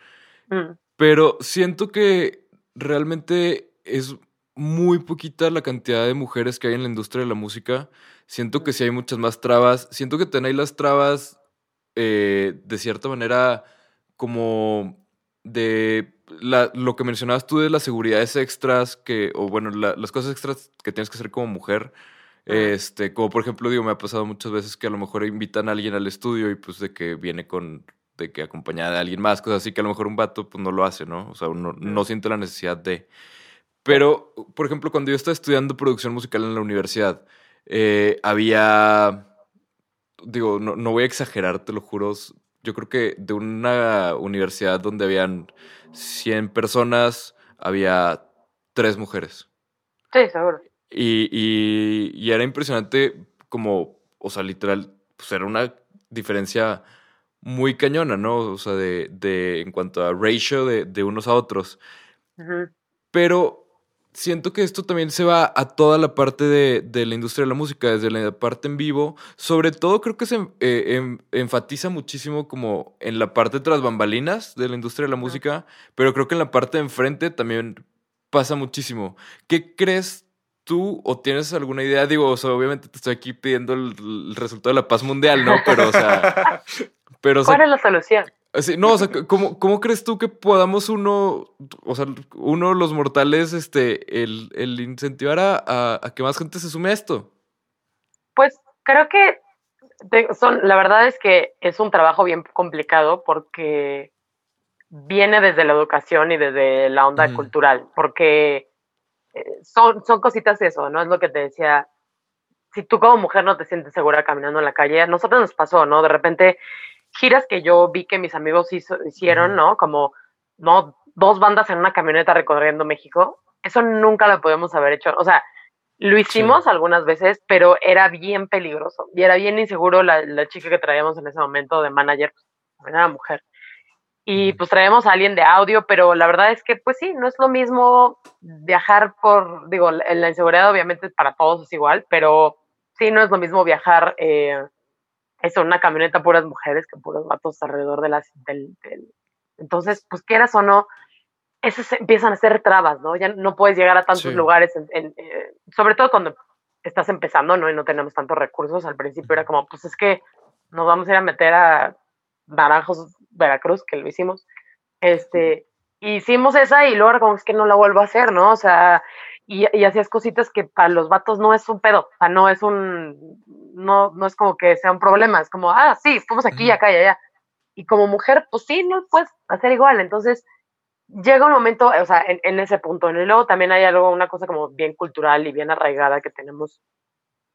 Mm, pero siento que realmente es muy poquita la cantidad de mujeres que hay en la industria de la música. Siento que sí hay muchas más trabas. Siento que tenéis las trabas eh, de cierta manera como de la- lo que mencionabas tú de las seguridades extras que, o bueno, la- las cosas extras que tienes que hacer como mujer. Este, como por ejemplo, digo, me ha pasado muchas veces que a lo mejor invitan a alguien al estudio y pues de que viene con, de que acompañada de alguien más, cosas así que a lo mejor un vato pues no lo hace, ¿no? O sea, uno no siente la necesidad de. Pero, por ejemplo, cuando yo estaba estudiando producción musical en la universidad, eh, había, digo, no, no voy a exagerar, te lo juro, yo creo que de una universidad donde habían 100 personas, había tres mujeres. Sí, seguro. Y, y- y era impresionante como, o sea, literal, pues era una diferencia muy cañona, ¿no? O sea, de, de en cuanto a ratio de, de unos a otros. Pero siento que esto también se va a toda la parte de, de la industria de la música, desde la parte en vivo. Sobre todo creo que se eh, em- enfatiza muchísimo como en la parte tras bambalinas de la industria de la música, pero creo que en la parte de enfrente también pasa muchísimo. ¿Qué crees tú o tienes alguna idea? Digo, o sea, obviamente te estoy aquí pidiendo el, el resultado de la paz mundial, ¿no? Pero, o sea... (laughs) Pero, o sea, ¿Cuál es la solución? Sí, no, o sea, ¿cómo, ¿cómo crees tú que podamos uno, o sea, uno los mortales, este, el, el incentivar a, a- a que más gente se sume a esto? Pues creo que son, la verdad es que es un trabajo bien complicado porque viene desde la educación y desde la onda cultural, porque eh, son, son cositas eso, ¿no? Es lo que te decía. Si tú como mujer no te sientes segura caminando en la calle, a nosotros nos pasó, ¿no? De repente, giras que yo vi que mis amigos hizo- hicieron. ¿no? Como, ¿no? Dos bandas en una camioneta recorriendo México. Eso nunca lo podemos haber hecho. O sea, lo hicimos algunas veces, pero era bien peligroso y era bien inseguro la, la chica que traíamos en ese momento de manager, pues, era mujer. Y pues traíamos a alguien de audio, pero la verdad es que pues sí, no es lo mismo viajar por, digo, en la inseguridad obviamente para todos es igual, pero sí, no es lo mismo viajar eh, eso, una camioneta puras mujeres que puros vatos alrededor de las, del, del- Entonces, pues quieras o no, esas empiezan a ser trabas, ¿no? Ya no puedes llegar a tantos Sí. lugares, en- en, eh, sobre todo cuando estás empezando, ¿no? Y no tenemos tantos recursos. Al principio era como, pues es que nos vamos a ir a meter a Naranjos, Veracruz, que lo hicimos. Este, hicimos esa y luego como, es que no la vuelvo a hacer, ¿no? O sea, y, y hacías cositas que para los vatos no es un pedo, o sea, no es un, no, no es como que sea un problema, es como, ah, sí, fuimos aquí, acá y allá. Y como mujer, pues sí, no puedes hacer igual. Entonces, llega un momento, o sea, en, en ese punto. Y luego también hay algo, una cosa como bien cultural y bien arraigada que tenemos,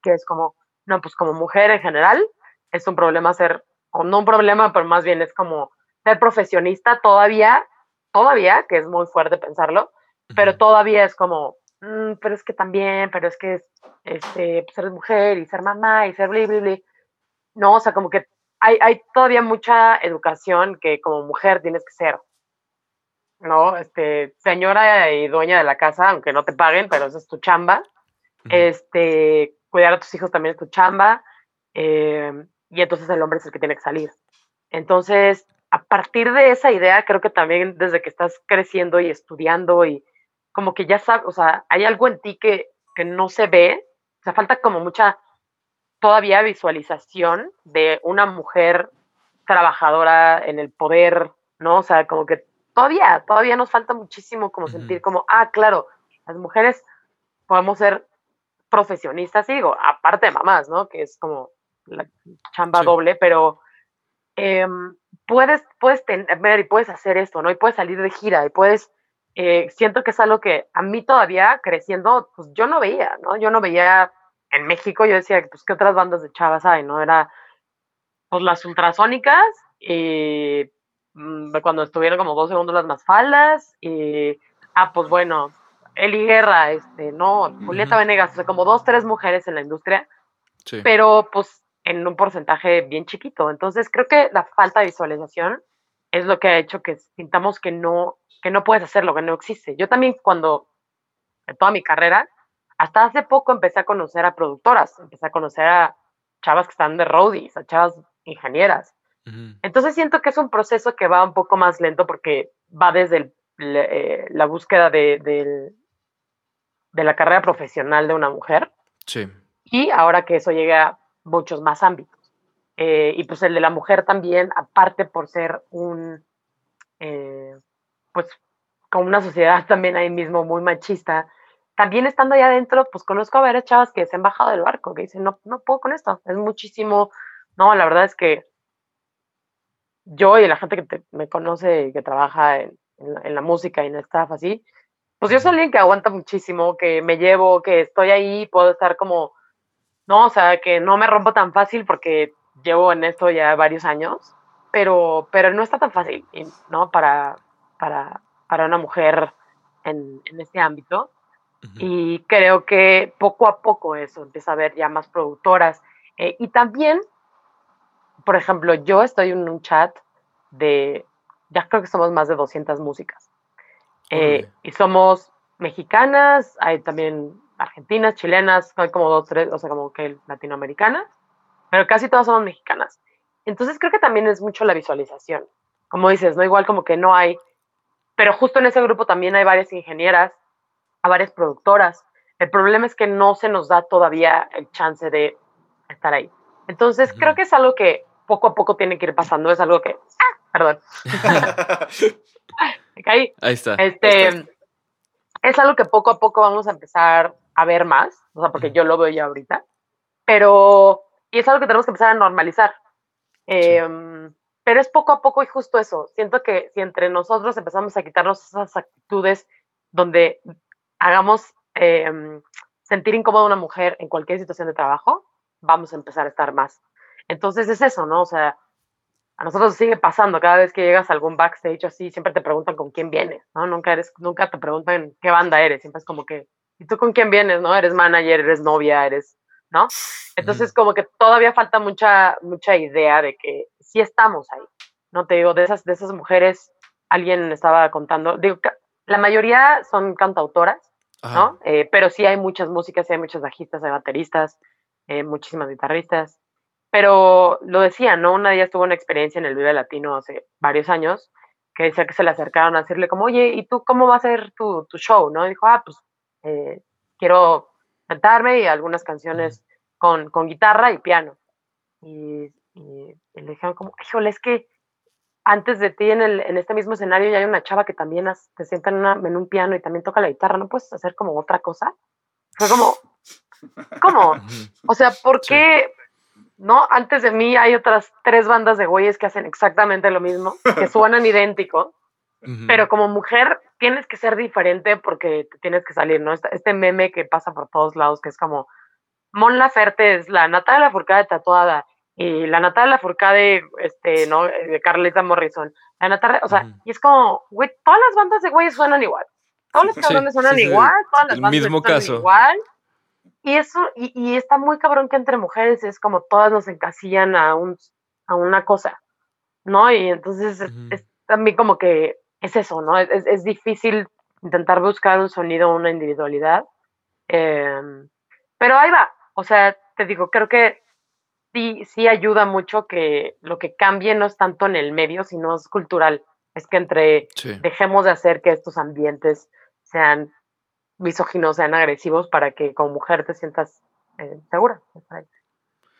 que es como, no, pues como mujer en general, es un problema ser, o no un problema, pero más bien es como ser profesionista todavía, todavía, que es muy fuerte pensarlo, pero todavía es como, "Mm, pero es que también, pero es que es, este, pues eres mujer y ser mamá y ser bli, bli, bli. No, o sea, como que hay, hay todavía mucha educación que como mujer tienes que ser, ¿no? Este, señora y dueña de la casa, aunque no te paguen, pero esa es tu chamba. Este, cuidar a tus hijos también es tu chamba. eh, y entonces el hombre es el que tiene que salir. Entonces, a partir de esa idea, creo que también desde que estás creciendo y estudiando y como que ya sabes, o sea, hay algo en ti que, que no se ve, o sea, falta como mucha todavía visualización de una mujer trabajadora en el poder, ¿no? O sea, como que todavía, todavía nos falta muchísimo como sentir como, ah, claro, las mujeres podemos ser profesionistas, digo, aparte de mamás, ¿no? Que es como la chamba Sí. doble, pero em, puedes, puedes tener y puedes hacer esto, ¿no? Y puedes salir de gira y puedes, eh, siento que es algo que a mí todavía creciendo, pues yo no veía, ¿no? Yo no veía en México, yo decía, pues, ¿qué otras bandas de chavas hay, no? Era, pues, las ultrasónicas y mm, cuando estuvieron como dos segundos las más faldas. Y, ah, pues bueno, Eli Guerra, este, no, Julieta. Venegas, o sea, como dos, tres mujeres en la industria, Sí. pero pues en un porcentaje bien chiquito. Entonces creo que la falta de visualización es lo que ha hecho que sintamos que no, que no puedes hacerlo, que no existe. Yo también cuando, en toda mi carrera, hasta hace poco empecé a conocer a productoras, empecé a conocer a chavas que están de roadies, a chavas ingenieras. Entonces siento que es un proceso que va un poco más lento porque va desde el- eh, la búsqueda de, de la carrera profesional de una mujer Sí. y ahora que eso llega a muchos más ámbitos. Eh, y pues el de la mujer también, aparte por ser un, eh, pues con una sociedad también ahí mismo muy machista, también estando allá adentro, pues conozco a varias chavas que se han bajado del barco, que dicen, no, no puedo con esto, es muchísimo, no, la verdad es que yo y la gente que te- me conoce y que trabaja en, en la, en la música y en el staff así, pues yo soy alguien que aguanta muchísimo, que me llevo, que estoy ahí, puedo estar como, no, o sea, que no me rompo tan fácil porque llevo en esto ya varios años, pero, pero no está tan fácil, ¿no? Para, para, para una mujer en, en este ámbito. Ujú. Y creo que poco a poco eso empieza a haber ya más productoras. Eh, y también, por ejemplo, yo estoy en un chat de, ya creo que somos más de 200 músicas. Eh, y somos mexicanas, hay también argentinas, chilenas, hay como dos, tres, o sea, como que latinoamericanas, pero casi todas somos mexicanas. Entonces creo que también es mucho la visualización. Como dices, ¿no? Igual como que no hay, pero justo en ese grupo también hay varias ingenieras, a varias productoras. El problema es que no se nos da todavía el chance de estar ahí. Entonces creo que es algo que poco a poco tiene que ir pasando, es algo que, ah, perdón, (laughs) me caí. Ahí está. Este, es algo que poco a poco vamos a empezar a ver más, o sea, porque yo lo veo ya ahorita, pero, y es algo que tenemos que empezar a normalizar. Em, pero es poco a poco y justo eso. Siento que si entre nosotros empezamos a quitarnos esas actitudes donde hagamos em, sentir incómoda a una mujer en cualquier situación de trabajo, vamos a empezar a estar más. Entonces es eso, ¿no? O sea, a nosotros sigue pasando, cada vez que llegas a algún backstage así, siempre te preguntan con quién vienes, ¿no? Nunca, eres, nunca te preguntan qué banda eres, siempre es como que, ¿y tú con quién vienes, no? Eres manager, eres novia, eres, ¿no? Entonces como que todavía falta mucha, mucha idea de que sí estamos ahí, ¿no? Te digo, de esas, de esas mujeres, alguien estaba contando, digo, la mayoría son cantautoras. ¿no? Eh, pero sí hay muchas músicas, sí hay muchos bajistas, hay bateristas, eh, muchísimas guitarristas. Pero lo decía, ¿no? Una de ellas tuvo una experiencia en el Vive Latino hace varios años, que decía que se le acercaron a decirle como, oye, ¿y tú cómo va a ser tu, tu show? ¿no? Y dijo, ah, pues eh, quiero cantarme y algunas canciones con, con guitarra y piano. Y, y- y le dijeron como, híjole, es que antes de ti en, el, en este mismo escenario ya hay una chava que también has- te sienta en, una- en un piano y también toca la guitarra, ¿no puedes hacer como otra cosa? Fue como, (laughs) ¿cómo? O sea, ¿por Sí. qué? No, antes de mí hay otras tres bandas de güeyes que hacen exactamente lo mismo, que (laughs) suenan idéntico, Ujú. pero como mujer tienes que ser diferente porque tienes que salir, ¿no? Este, este meme que pasa por todos lados, que es como, Mon Laferte es la Natalia Lafourcade tatuada y la Natalia Lafourcade, este, ¿no? De Carlita Morrison. La Natalia, o sea, Ujú. y es como, güey, todas las bandas de güeyes suenan igual. Todos los Sí, cabrones suenan sí, sí. igual, todas las El bandas mismo suenan caso. igual. Y eso, y, y está muy cabrón que entre mujeres es como todas nos encasillan a, un, a una cosa, ¿no? Y entonces es también como que es eso, ¿no? Es, es- difícil intentar buscar un sonido, una individualidad. em, pero ahí va. O sea, te digo, creo que sí, sí ayuda mucho que lo que cambie no es tanto en el medio, sino es cultural. Es que entre Sí. dejemos de hacer que estos ambientes sean misóginos, sean agresivos, para que como mujer te sientas eh, segura.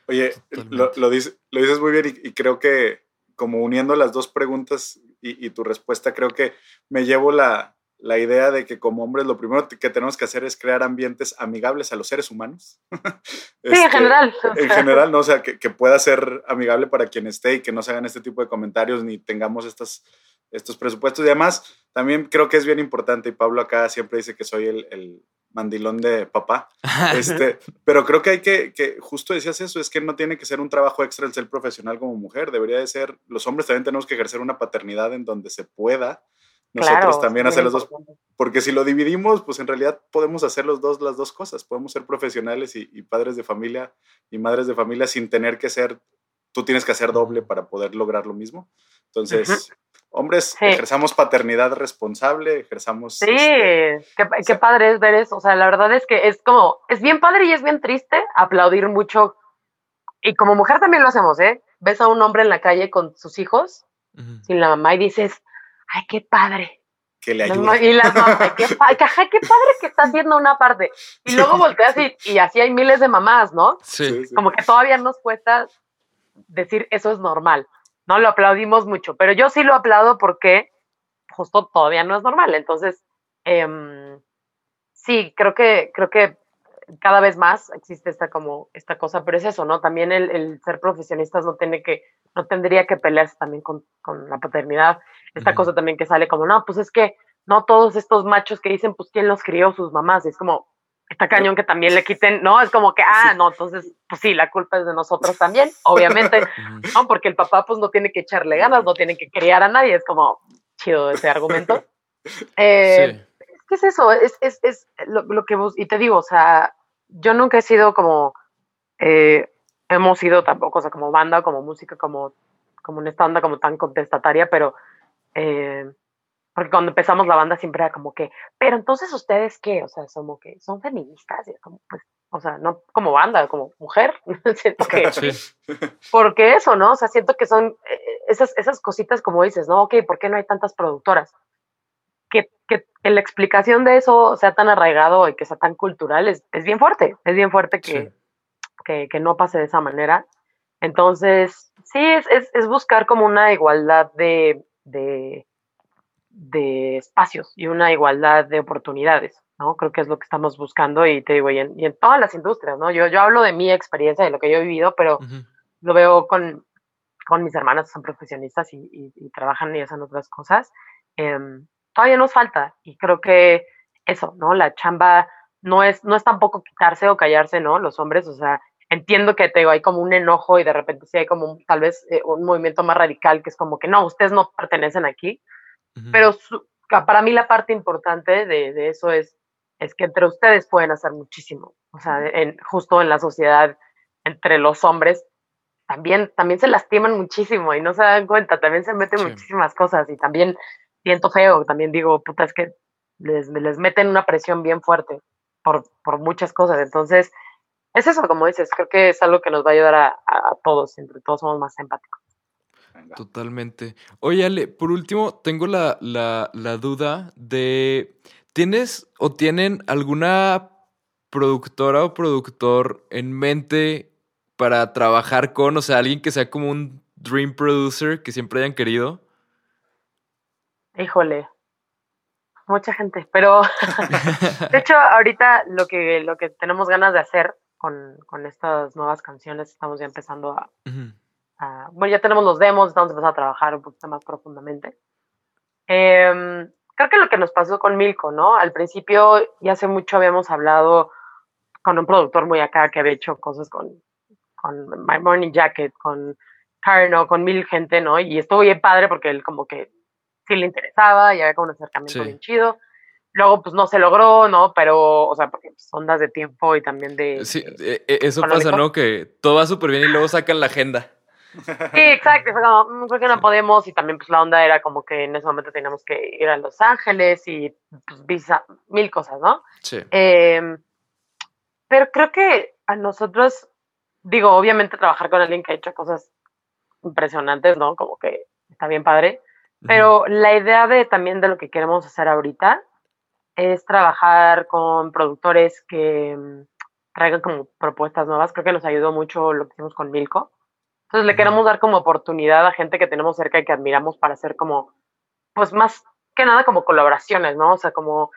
Oye, lo, lo dices, lo dices muy bien y, y creo que como uniendo las dos preguntas y, y tu respuesta, creo que me llevo la, la idea de que como hombres lo primero que tenemos que hacer es crear ambientes amigables a los seres humanos. (laughs) Sí, en Este, general. En general, ¿no? O sea, que, que pueda ser amigable para quien esté y que no se hagan este tipo de comentarios ni tengamos estas, estos presupuestos. Y además, también creo que es bien importante, y Pablo acá siempre dice que soy el, el- mandilón de papá. (laughs) Este, pero creo que hay que, que, justo decías eso, es que no tiene que ser un trabajo extra el ser profesional como mujer, debería de ser, los hombres también tenemos que ejercer una paternidad en donde se pueda nosotros Claro, también hacer los dos, porque si lo dividimos, pues en realidad podemos hacer los dos, las dos cosas, podemos ser profesionales y, y padres de familia y madres de familia sin tener que ser, tú tienes que hacer doble para poder lograr lo mismo. Entonces, hombres, Sí. ejerzamos paternidad responsable, ejerzamos... Sí, este, qué, sea- padre es ver eso. O sea, la verdad es que es como, es bien padre y es bien triste aplaudir mucho. Y como mujer también lo hacemos, ¿eh? Ves a un hombre en la calle con sus hijos, Ujú. sin la mamá, y dices, ay, qué padre. que le ayuda. Y las mamás, (laughs) qué, pa- qué padre que está haciendo una parte. Y luego volteas y, y así hay miles de mamás, ¿no? Sí. Como que todavía nos cuesta decir eso es normal. No lo aplaudimos mucho, pero yo sí lo aplaudo porque justo todavía no es normal. Entonces, em, sí, creo que, creo que cada vez más existe esta como esta cosa, pero es eso, ¿no? También el, el ser profesionistas no tiene que, no tendría que pelearse también con, con la paternidad. Esta cosa también que sale como, no, pues es que no todos estos machos que dicen, pues quién los crió, sus mamás, es como, está cañón que también le quiten, ¿no? Es como que, ah, no, entonces, pues sí, la culpa es de nosotros también, (laughs) obviamente. ¿no? Porque el papá pues no tiene que echarle ganas, no tiene que criar a nadie, es como chido ese argumento. (laughs) Eh, Sí. ¿Qué es eso? Es, es, es lo, lo que vos, y te digo, o sea, yo nunca he sido como, eh, hemos sido tampoco, o sea, como banda, como música, como, como en esta onda como tan contestataria, pero, eh, porque cuando empezamos la banda siempre era como que, pero entonces ustedes qué, o sea, somos que son feministas, y es como, pues, o sea, no como banda, como mujer, (laughs) siento que, (laughs) Sí. (laughs) porque eso, ¿no? O sea, siento que son eh, esas, esas cositas como dices, ¿no? Ok, ¿por qué no hay tantas productoras? Que, que, que la explicación de eso sea tan arraigado y que sea tan cultural es, es bien fuerte, es bien fuerte que, Sí. que, que no pase de esa manera. Entonces, sí, es, es, es buscar como una igualdad de, de, de espacios y una igualdad de oportunidades, ¿no? Creo que es lo que estamos buscando y te digo, y en, y en todas las industrias, ¿no? Yo, yo hablo de mi experiencia, de lo que yo he vivido, pero lo veo con, con mis hermanas que son profesionistas y, y- y trabajan y hacen otras cosas. em, todavía nos falta y creo que eso, ¿no? La chamba no es, no es tampoco quitarse o callarse, ¿no? Los hombres, o sea, entiendo que te digo, hay como un enojo y de repente sí hay como un- tal vez eh, un movimiento más radical que es como que no, ustedes no pertenecen aquí, Pero su- para mí la parte importante de, de eso es, es que entre ustedes pueden hacer muchísimo. O sea, en, justo en la sociedad, entre los hombres, también, también se lastiman muchísimo y no se dan cuenta, también se meten Sí. muchísimas cosas y también siento feo, también digo, puta, es que les, les meten una presión bien fuerte por, por muchas cosas. Entonces, es eso, como dices, creo que es algo que nos va a ayudar a- a todos, entre todos somos más empáticos. Venga. Totalmente. Oye, Ale, por último, tengo la, la, la duda de, ¿tienes o tienen alguna productora o productor en mente para trabajar con, o sea, alguien que sea como un dream producer que siempre hayan querido? Híjole, mucha gente, pero (laughs) de hecho ahorita lo que, lo que tenemos ganas de hacer con, con estas nuevas canciones, estamos ya empezando a. a- bueno, ya tenemos los demos, estamos empezando a trabajar un poquito más profundamente. Em, creo que lo que nos pasó con Milko, ¿no? Al principio y hace mucho habíamos hablado con un productor muy acá que había hecho cosas con, con My Morning Jacket, con Carno, con mil gente, ¿no? Y estuvo bien padre porque él como que sí le interesaba y había como un acercamiento Sí. bien chido. Luego, pues no se logró, ¿no? Pero, o sea, porque pues, ondas de tiempo y también de. Sí, de- eh, eh, eso pasa. ¿no? Que todo va súper bien y luego sacan la agenda. Sí, exacto. Fue como, "Mm, creo que no podemos. Y también, pues la onda era como que en ese momento teníamos que ir a Los Ángeles y pues visa, mil cosas, ¿no? Sí. Em, pero creo que a nosotros, digo, obviamente trabajar con alguien que ha hecho cosas impresionantes, ¿no? Como que está bien padre. Pero la idea de también de lo que queremos hacer ahorita es trabajar con productores que mm, traigan como propuestas nuevas. Creo que nos ayudó mucho lo que hicimos con Milko. Entonces le queremos dar como oportunidad a gente que tenemos cerca y que admiramos para hacer como, pues más que nada como colaboraciones, ¿no? O sea, como,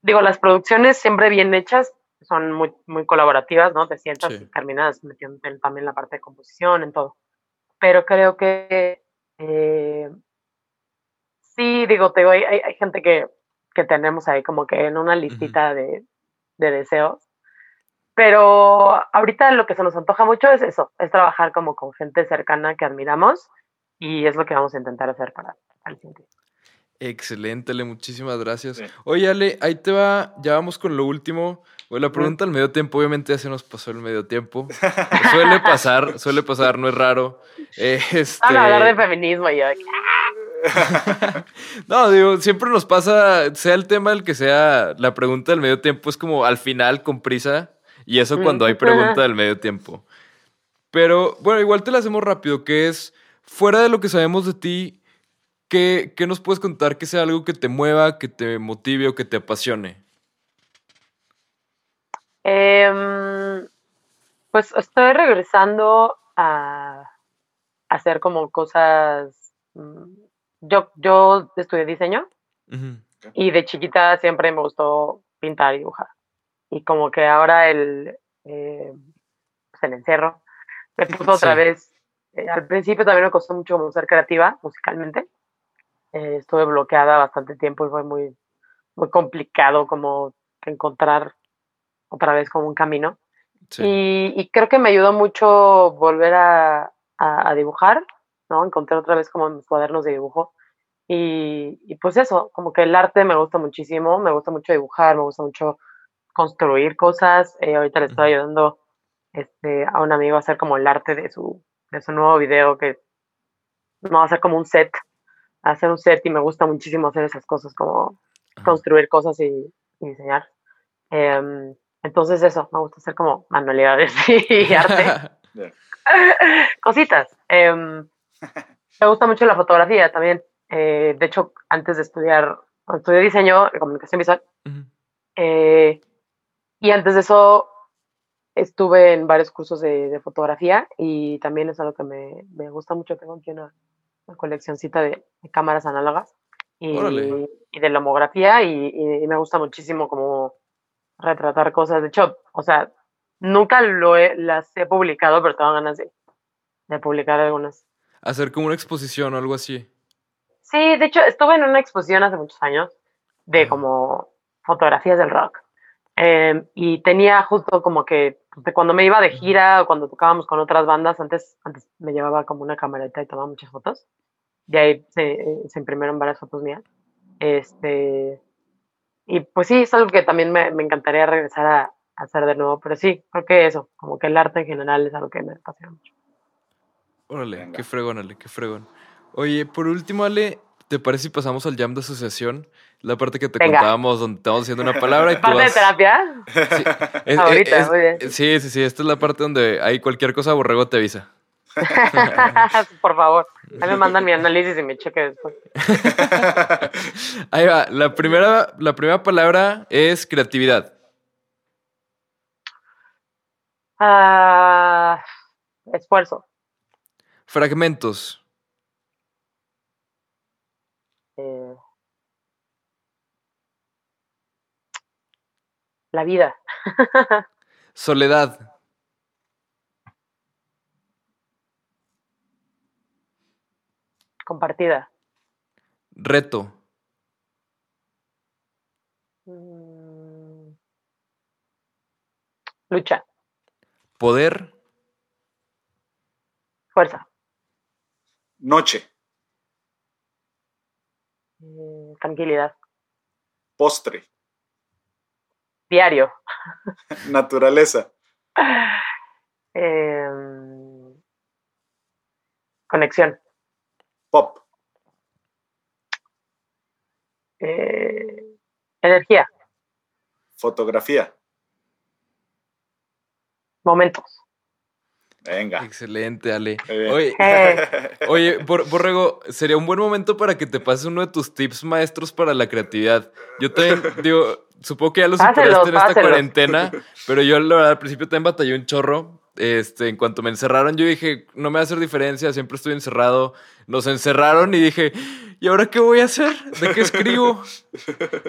digo, las producciones siempre bien hechas son muy, muy colaborativas, ¿no? Te sientas Sí. y terminas en- también la parte de composición, en todo. Pero creo que eh, sí, digo, te digo, hay, hay- hay gente que, que tenemos ahí como que en una listita de, de deseos. Pero ahorita lo que se nos antoja mucho es eso, es trabajar como con gente cercana que admiramos y es lo que vamos a intentar hacer para el siguiente. Excelente, Ale, muchísimas gracias. Sí. Oye, Ale, ahí te va, ya vamos con lo último. Bueno, la pregunta al medio tiempo, obviamente ya se nos pasó el medio tiempo. suele pasar, suele pasar, no es raro. Eh, (laughs) este... Van a hablar de feminismo y yo, (laughs) No, digo, siempre nos pasa, sea el tema el que sea, la pregunta del medio tiempo es como al final con prisa y eso cuando hay pregunta del medio tiempo. Pero bueno, igual te la hacemos rápido, que es, fuera de lo que sabemos de ti, ¿qué, qué nos puedes contar que sea algo que te mueva, que te motive o que te apasione? Em, pues estoy regresando a hacer como cosas. mm, Yo, yo estudié diseño y de chiquita siempre me gustó pintar y dibujar. Y como que ahora el, eh, pues el encierro me puso otra Sí. vez. eh, al principio también me costó mucho como ser creativa musicalmente. Eh, estuve bloqueada bastante tiempo y fue muy, muy complicado como encontrar otra vez como un camino. Sí. Y, y creo que me ayudó mucho volver a, a- a dibujar, ¿no? Encontré otra vez como mis cuadernos de dibujo. Y, y pues eso, como que el arte me gusta muchísimo, me gusta mucho dibujar, me gusta mucho construir cosas. Eh, ahorita le estoy ayudando este, a un amigo a hacer como el arte de su, de su nuevo video, que no va a hacer como un set, a hacer un set y me gusta muchísimo hacer esas cosas, como Ajá. construir cosas y, y diseñar. Em, entonces eso, me gusta hacer como manualidades (laughs) y arte, (laughs) cositas. Em, me gusta mucho la fotografía también. Eh, de hecho, antes de estudiar, cuando estudié diseño de comunicación visual, eh, y antes de eso estuve en varios cursos de, de fotografía y también es algo que me, me gusta mucho. Tengo aquí una, una coleccioncita de, de cámaras análogas y, de lomografía y, y- y me gusta muchísimo como retratar cosas. De hecho, o sea, nunca lo he- las he publicado, pero tengo ganas de, de publicar algunas. Hacer como una exposición o algo así. Sí, de hecho, estuve en una exposición hace muchos años de como fotografías del rock. Em, y tenía justo como que cuando me iba de gira o cuando tocábamos con otras bandas, antes, antes me llevaba como una camareta y tomaba muchas fotos. De ahí se, eh, se imprimieron varias fotos mías. Este, y pues sí, es algo que también me, me encantaría regresar a, a hacer de nuevo. Pero sí, creo que eso, como que el arte en general es algo que me apasiona mucho. Órale, Venga. qué fregón, Ale, qué fregón. Oye, por último, Ale, ¿te parece si pasamos al jam de asociación? La parte que te Venga. contábamos donde estamos haciendo una palabra y tú Parte de terapia. Sí, (laughs) es- Ahorita, es- muy bien. sí, sí, sí, esta es la parte donde hay cualquier cosa, Borrego te avisa. (laughs) Por favor, ahí me mandan mi análisis y mi cheque después. (laughs) Ahí va, la primera, la primera palabra es creatividad. Ah, esfuerzo. Fragmentos. eh, la vida. (laughs) Soledad. Compartida. Reto. Mm, lucha. Poder. Fuerza. Noche, Mm, tranquilidad. postre, Diario. (laughs) naturaleza, Em, conexión. pop, Eh, energía. fotografía. Momentos. Venga. Excelente, Ale. Oye, (laughs) oye, Bor- Borrego, sería un buen momento para que te pases uno de tus tips maestros para la creatividad. Yo también, (laughs) digo, supongo que ya lo Páselos, superaste en esta páselos. cuarentena, (laughs) pero yo la verdad al principio también batallé un chorro. Este, en cuanto me encerraron, yo dije, no me va a hacer diferencia, siempre estoy encerrado. Nos encerraron y dije, ¿y ahora qué voy a hacer? ¿De qué escribo?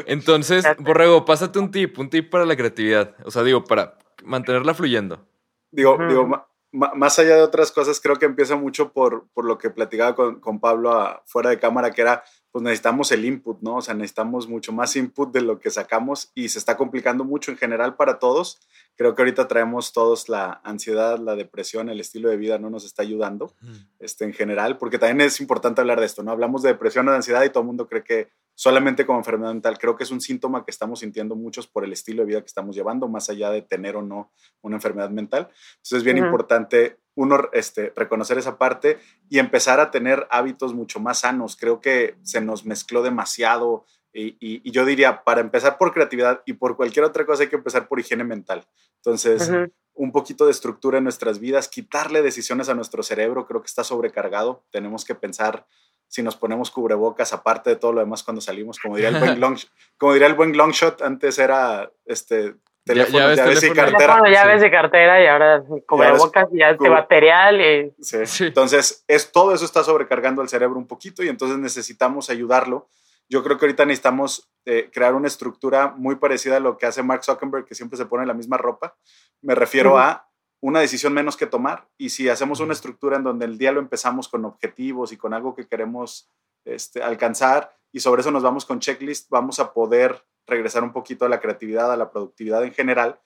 Entonces. Borrego, pásate un tip, un tip para la creatividad. O sea, digo, para mantenerla fluyendo. Digo, Ujú. digo más allá de otras cosas, creo que empieza mucho por, por lo que platicaba con, con Pablo fuera de cámara, que era pues necesitamos el input, ¿no? O sea, necesitamos mucho más input de lo que sacamos y se está complicando mucho en general para todos. Creo que ahorita traemos todos la ansiedad, la depresión, el estilo de vida no nos está ayudando este, en general, porque también es importante hablar de esto, ¿no? Hablamos de depresión o de ansiedad y todo el mundo cree que solamente como enfermedad mental, creo que es un síntoma que estamos sintiendo muchos por el estilo de vida que estamos llevando, más allá de tener o no una enfermedad mental. Entonces es bien Ujú. importante uno este, reconocer esa parte y empezar a tener hábitos mucho más sanos. Creo que se nos mezcló demasiado y, y- y yo diría, para empezar por creatividad y por cualquier otra cosa hay que empezar por higiene mental. Entonces, un poquito de estructura en nuestras vidas, quitarle decisiones a nuestro cerebro, creo que está sobrecargado. Tenemos que pensar si nos ponemos cubrebocas, aparte de todo lo demás cuando salimos, como diría el buen (laughs) long, como diría el buen long shot, antes era este teléfono, llaves, llaves y teléfono. cartera. Teléfono, llaves Sí. de cartera y ahora cubrebocas y ya cubre- antibacterial y Sí. Sí. Entonces, es, todo eso está sobrecargando al cerebro un poquito y entonces necesitamos ayudarlo. Yo creo que ahorita necesitamos eh, crear una estructura muy parecida a lo que hace Mark Zuckerberg, que siempre se pone la misma ropa. Me refiero Ujú. a una decisión menos que tomar y si hacemos una estructura en donde el día lo empezamos con objetivos y con algo que queremos este, alcanzar y sobre eso nos vamos con checklist, vamos a poder regresar un poquito a la creatividad, a la productividad en general,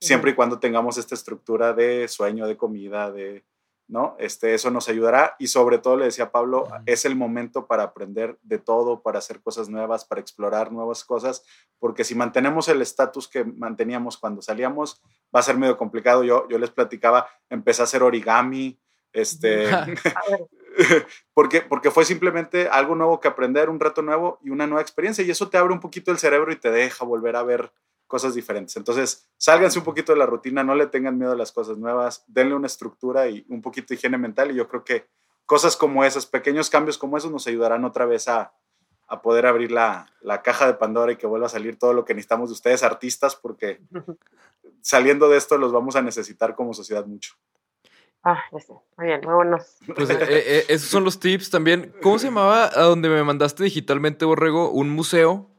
siempre y cuando tengamos esta estructura de sueño, de comida, de, ¿no? Este, eso nos ayudará y sobre todo le decía Pablo, es el momento para aprender de todo, para hacer cosas nuevas, para explorar nuevas cosas, porque si mantenemos el estatus que manteníamos cuando salíamos, va a ser medio complicado. Yo, yo les platicaba, empecé a hacer origami, este, (laughs) a ver, (laughs) porque, porque fue simplemente algo nuevo que aprender, un reto nuevo y una nueva experiencia, y eso te abre un poquito el cerebro y te deja volver a ver cosas diferentes. Entonces, sálganse un poquito de la rutina, no le tengan miedo a las cosas nuevas, denle una estructura y un poquito de higiene mental, y yo creo que cosas como esas, pequeños cambios como esos nos ayudarán otra vez a, a poder abrir la, la caja de Pandora y que vuelva a salir todo lo que necesitamos de ustedes, artistas, porque (laughs) saliendo de esto los vamos a necesitar como sociedad mucho. Ah, ya sé. Muy bien, muy buenos. Pues eh, eh, esos son los tips también. ¿Cómo se llamaba a donde me mandaste digitalmente, Borrego? ¿Un museo?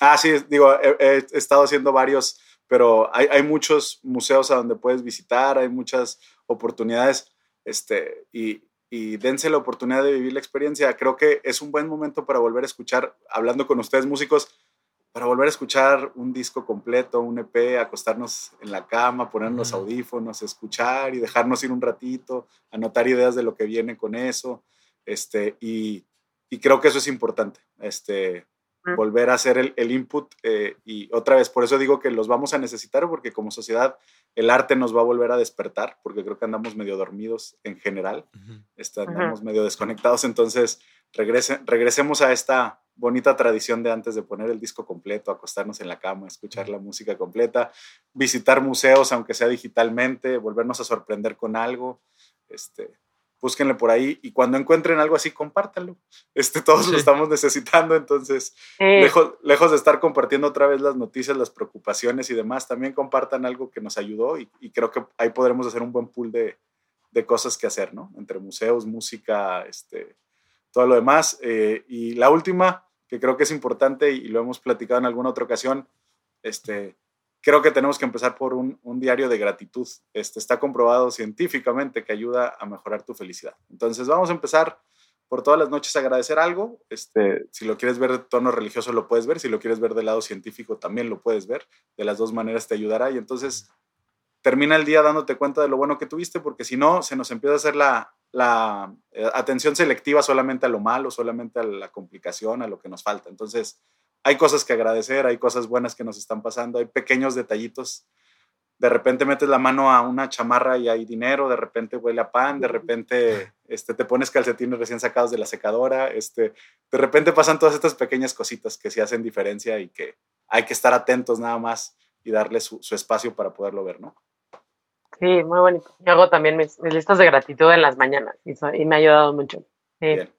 Ah, sí, digo, he, he estado haciendo varios, pero hay, hay muchos museos a donde puedes visitar, hay muchas oportunidades, este, y, y dense la oportunidad de vivir la experiencia. Creo que es un buen momento para volver a escuchar, hablando con ustedes músicos, para volver a escuchar un disco completo, un EP, acostarnos en la cama, ponernos audífonos, escuchar y dejarnos ir un ratito, anotar ideas de lo que viene con eso, este, y, y creo que eso es importante, este. Volver a hacer el, el input eh, y otra vez, por eso digo que los vamos a necesitar porque como sociedad el arte nos va a volver a despertar porque creo que andamos medio dormidos en general, este, andamos medio desconectados, entonces regrese, regresemos a esta bonita tradición de antes de poner el disco completo, acostarnos en la cama, escuchar la música completa, visitar museos aunque sea digitalmente, volvernos a sorprender con algo, este, búsquenle por ahí y cuando encuentren algo así, compártanlo. Este, todos Sí. lo estamos necesitando, entonces Sí, lejos, lejos de estar compartiendo otra vez las noticias, las preocupaciones y demás, también compartan algo que nos ayudó y, y creo que ahí podremos hacer un buen pool de, de cosas que hacer, ¿no? Entre museos, música, este, todo lo demás. Eh, y la última, que creo que es importante y lo hemos platicado en alguna otra ocasión, este, creo que tenemos que empezar por un, un diario de gratitud. Este, está comprobado científicamente que ayuda a mejorar tu felicidad. Entonces vamos a empezar por todas las noches a agradecer algo. Este, si lo quieres ver de tono religioso lo puedes ver, si lo quieres ver del lado científico también lo puedes ver. De las dos maneras te ayudará y entonces termina el día dándote cuenta de lo bueno que tuviste, porque si no, se nos empieza a hacer la, la eh, atención selectiva solamente a lo malo, solamente a la complicación, a lo que nos falta. Entonces, hay cosas que agradecer, hay cosas buenas que nos están pasando, hay pequeños detallitos. De repente metes la mano a una chamarra y hay dinero, de repente huele a pan, de repente este, te pones calcetines recién sacados de la secadora, este, de repente pasan todas estas pequeñas cositas que sí hacen diferencia y que hay que estar atentos nada más y darle su, su espacio para poderlo ver, ¿no? sí, muy bonito. Yo hago también mis, mis listas de gratitud en las mañanas y, so- y me ha ayudado mucho. Sí. Bien.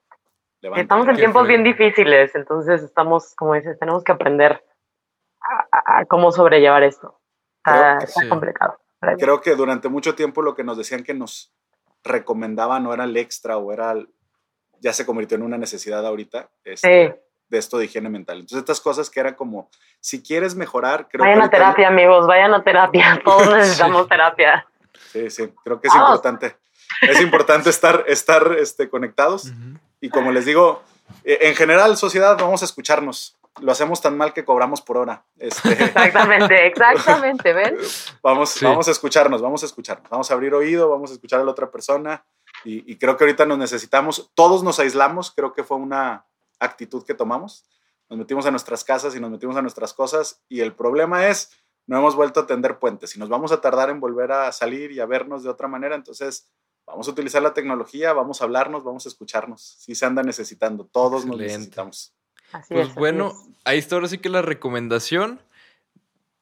Levanta. Estamos en tiempos bien difíciles, entonces estamos, como dices, tenemos que aprender a, a- a cómo sobrellevar esto. Está, está sí. complicado. Creo que durante mucho tiempo lo que nos decían que nos recomendaban no era el extra o era el- ya se convirtió en una necesidad ahorita este, Sí. de esto de higiene mental. Entonces estas cosas que eran como, si quieres mejorar, creo Vayan que a ahorita- terapia, amigos, vayan a terapia. (laughs) Todos necesitamos terapia. Sí, sí, creo que es Vamos. importante. Es importante estar, estar este, conectados. Ujú. Y como les digo, eh, en general, sociedad, vamos a escucharnos. Lo hacemos tan mal que cobramos por hora. Este, (laughs) Exactamente, exactamente, ¿ven? (laughs) vamos, Sí. vamos a escucharnos, vamos a escucharnos. Vamos a abrir oído, vamos a escuchar a la otra persona. Y, y creo que ahorita nos necesitamos. Todos nos aislamos, creo que fue una actitud que tomamos. Nos metimos a nuestras casas y nos metimos a nuestras cosas. Y el problema es, no hemos vuelto a tender puentes. Y nos vamos a tardar en volver a salir y a vernos de otra manera. Entonces, vamos a utilizar la tecnología, vamos a hablarnos, vamos a escucharnos. Sí se anda necesitando, todos nos necesitamos. Así Pues es. así bueno, es. ahí está ahora sí que la recomendación.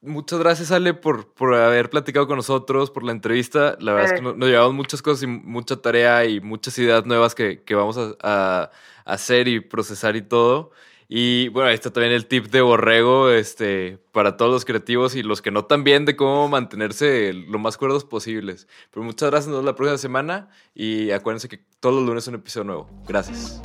Muchas gracias, Ale, por, por haber platicado con nosotros, por la entrevista. La verdad es que nos, nos llevamos muchas cosas y mucha tarea y muchas ideas nuevas que, que vamos a, a hacer y procesar y todo. Y bueno, ahí está también el tip de Borrego este, para todos los creativos y los que no también de cómo mantenerse lo más cuerdos posibles. Pero muchas gracias, nos vemos la próxima semana y acuérdense que todos los lunes un episodio nuevo. Gracias.